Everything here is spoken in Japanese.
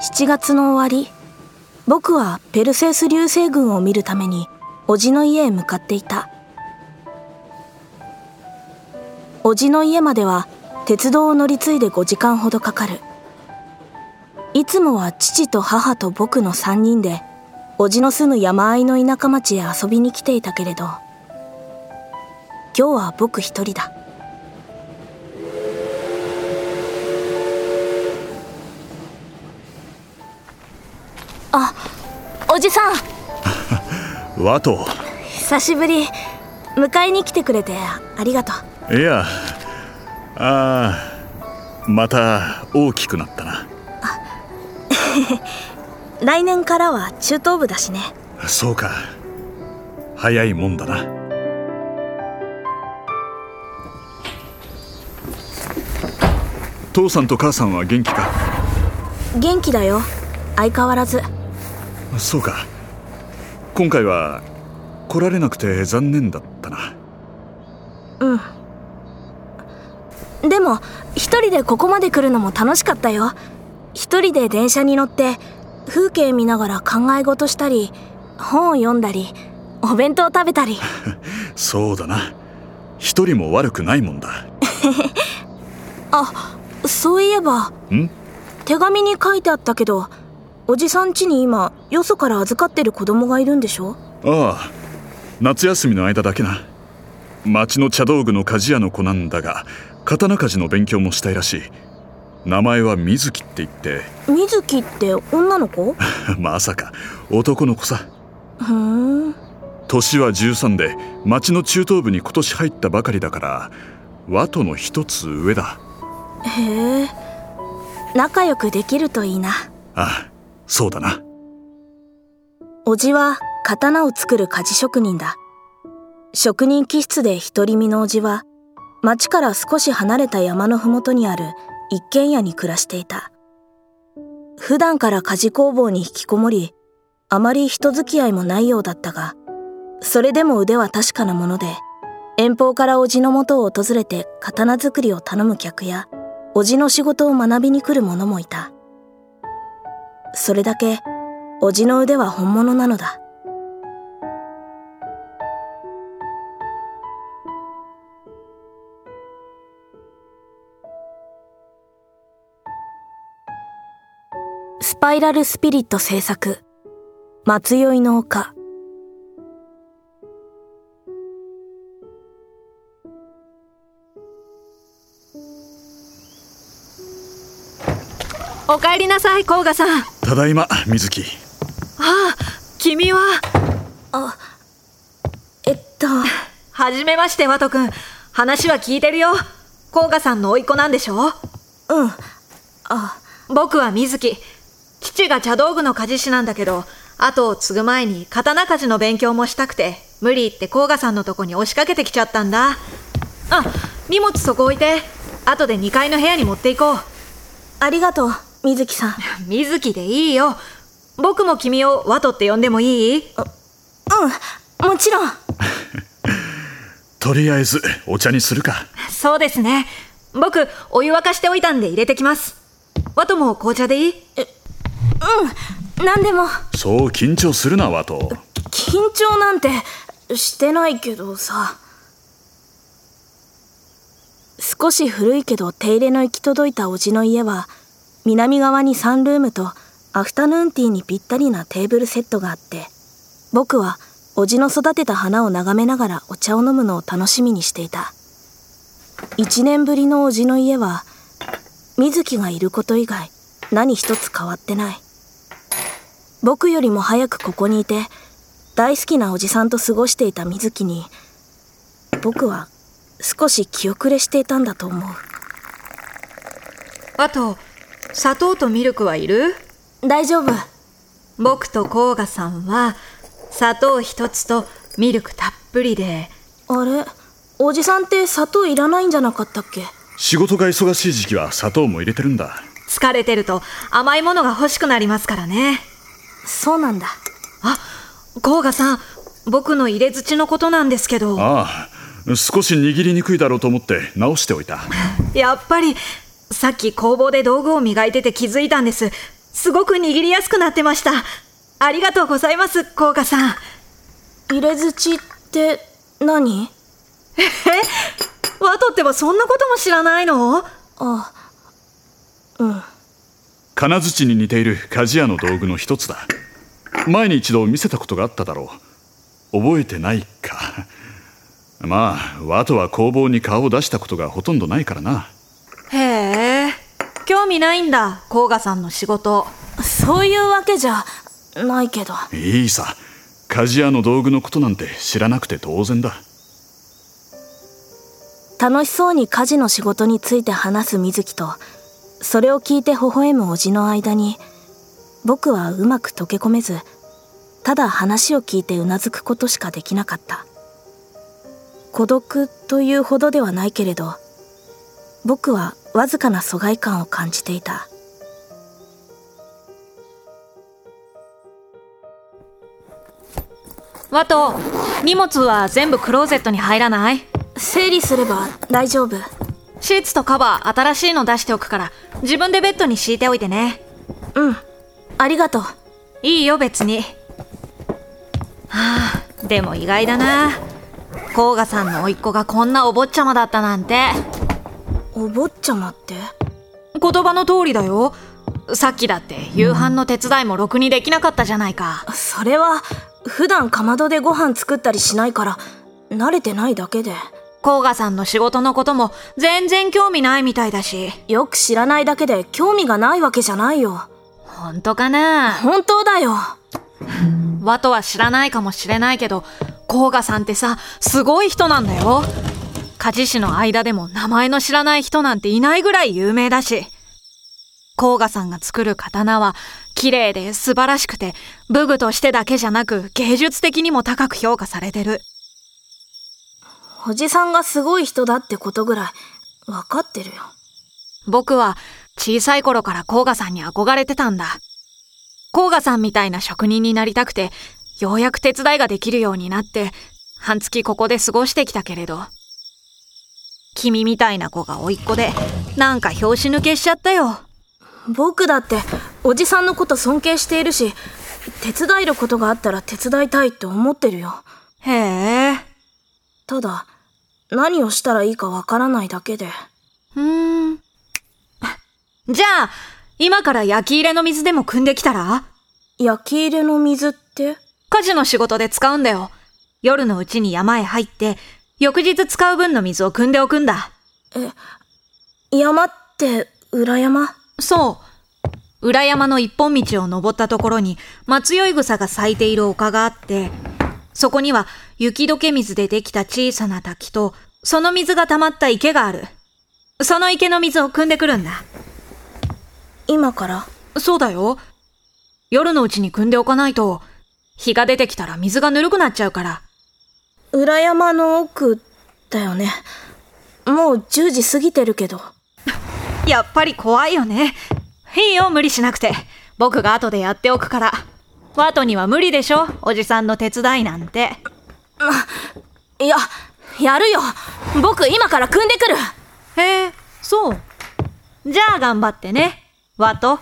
7月の終わり僕はペルセウス流星群を見るために叔父の家へ向かっていた。叔父の家までは鉄道を乗り継いで5時間ほどかかる。いつもは父と母と僕の3人で叔父の住む山あいの田舎町へ遊びに来ていたけれど今日は僕一人だ。あおじさん。ワト。久しぶり。迎えに来てくれてありがとう。いやあまた大きくなったな。来年からは中等部だしね。そうか。早いもんだな。父さんと母さんは元気か？元気だよ。相変わらずそうか。今回は来られなくて残念だったな。うん。でも一人でここまで来るのも楽しかったよ。一人で電車に乗って風景見ながら考え事したり本を読んだりお弁当食べたり。そうだな。一人も悪くないもんだ。あそういえばん？手紙に書いてあったけどおじさん家に今よそから預かってる子供がいるんでしょ？ああ夏休みの間だけな。町の茶道具の鍛冶屋の子なんだが刀鍛冶の勉強もしたいらしい。名前は水木って言って。水木って女の子？まさか男の子さ。ふん。年は13で町の中等部に今年入ったばかりだから和との一つ上だ。へえ。仲良くできるといいな。ああそうだな。おじは刀を作る鍛冶職人だ。職人気質で独り身のおじは町から少し離れた山の麓にある一軒家に暮らしていた。普段から鍛冶工房に引きこもりあまり人付き合いもないようだったがそれでも腕は確かなもので遠方からおじの元を訪れて刀作りを頼む客やおじの仕事を学びに来る者もいた。それだけおじの腕は本物なのだ。スパイラルスピリット制作松酔いの丘。おかえりなさい甲賀さん。ただいま水木ああ君は。あえっと。はじめましてワト君。話は聞いてるよ。甲賀さんの甥っ子なんでしょ？うん。あ。僕は水木父が茶道具の鍛冶師なんだけど後を継ぐ前に刀鍛冶の勉強もしたくて無理言って甲賀さんのとこに押しかけてきちゃったんだ。あ荷物そこ置いて。後で2階の部屋に持っていこう。ありがとう水木さん。水木でいいよ。僕も君をワトって呼んでもいい？うんもちろん。とりあえずお茶にするか。そうですね。僕お湯沸かしておいたんで入れてきます。ワトも紅茶でいい？うん何でも。そう緊張するなワト。緊張なんてしてないけどさ。少し古いけど手入れの行き届いたおじの家は南側にサンルームとアフタヌーンティーにぴったりなテーブルセットがあって僕はおじの育てた花を眺めながらお茶を飲むのを楽しみにしていた。一年ぶりのおじの家は水木がいること以外何一つ変わってない。僕よりも早くここにいて大好きなおじさんと過ごしていた水木に僕は少し気遅れしていたんだと思う。あと砂糖とミルクはいる？大丈夫。僕と甲賀さんは砂糖一つとミルクたっぷりで。あれ？おじさんって砂糖いらないんじゃなかったっけ？仕事が忙しい時期は砂糖も入れてるんだ。疲れてると甘いものが欲しくなりますからね。そうなんだ。あ甲賀さん僕の入れ槌のことなんですけど。ああ少し握りにくいだろうと思って直しておいた。やっぱりさっき工房で道具を磨いてて気づいたんですすごく握りやすくなってました。ありがとうございます、甲賀さん。入れ槌って何？え？ワトってばそんなことも知らないの？あ、うん。金槌に似ている鍛冶屋の道具の一つだ。前に一度見せたことがあっただろう。覚えてないか。まあ、ワトは工房に顔を出したことがほとんどないからな。へえ、興味ないんだ、甲賀さんの仕事。そういうわけじゃないけど。いいさ。鍛冶屋の道具のことなんて知らなくて当然だ。楽しそうに家事の仕事について話す水木と、それを聞いて微笑む叔父の間に、僕はうまく溶け込めず、ただ話を聞いてうなずくことしかできなかった。孤独というほどではないけれど、僕はわずかな疎外感を感じていた。ワト、荷物は全部クローゼットに入らない？整理すれば大丈夫。シーツとカバー新しいの出しておくから、自分でベッドに敷いておいてね。うん。ありがとう。いいよ別に。はあ、でも意外だな。甲賀さんの甥っ子がこんなお坊ちゃまだったなんて。お坊ちゃまって？言葉の通りだよ。さっきだって夕飯の手伝いもろくにできなかったじゃないか。それは、普段かまどでご飯作ったりしないから、慣れてないだけで。甲賀さんの仕事のことも全然興味ないみたいだし。よく知らないだけで興味がないわけじゃないよ。本当かな？本当だよ。和とは知らないかもしれないけど、甲賀さんってさ、すごい人なんだよ。鍛冶師の間でも名前の知らない人なんていないぐらい有名だし。甲賀さんが作る刀は綺麗で素晴らしくて武具としてだけじゃなく芸術的にも高く評価されてる。おじさんがすごい人だってことぐらい分かってるよ。僕は小さい頃から甲賀さんに憧れてたんだ。甲賀さんみたいな職人になりたくて、ようやく手伝いができるようになって、半月ここで過ごしてきたけれど。君みたいな子が甥っ子で、なんか拍子抜けしちゃったよ。僕だって、おじさんのこと尊敬しているし、手伝えることがあったら手伝いたいって思ってるよ。へえ。ただ、何をしたらいいかわからないだけで。うーん。じゃあ、今から焼き入れの水でも汲んできたら？焼き入れの水って？家事の仕事で使うんだよ。夜のうちに山へ入って、翌日使う分の水を汲んでおくんだ。え、山って裏山？そう。裏山の一本道を登ったところに松酔い草が咲いている丘があって、そこには雪解け水でできた小さな滝と、その水が溜まった池がある。その池の水を汲んでくるんだ。今から？そうだよ。夜のうちに汲んでおかないと、日が出てきたら水がぬるくなっちゃうから。裏山の奥だよね。もう10時過ぎてるけど。やっぱり怖いよね。いいよ、無理しなくて。僕が後でやっておくから。ワトには無理でしょおじさんの手伝いなんて。いや、やるよ。僕今から組んでくる。へえ、そう。じゃあ頑張ってね。ワト。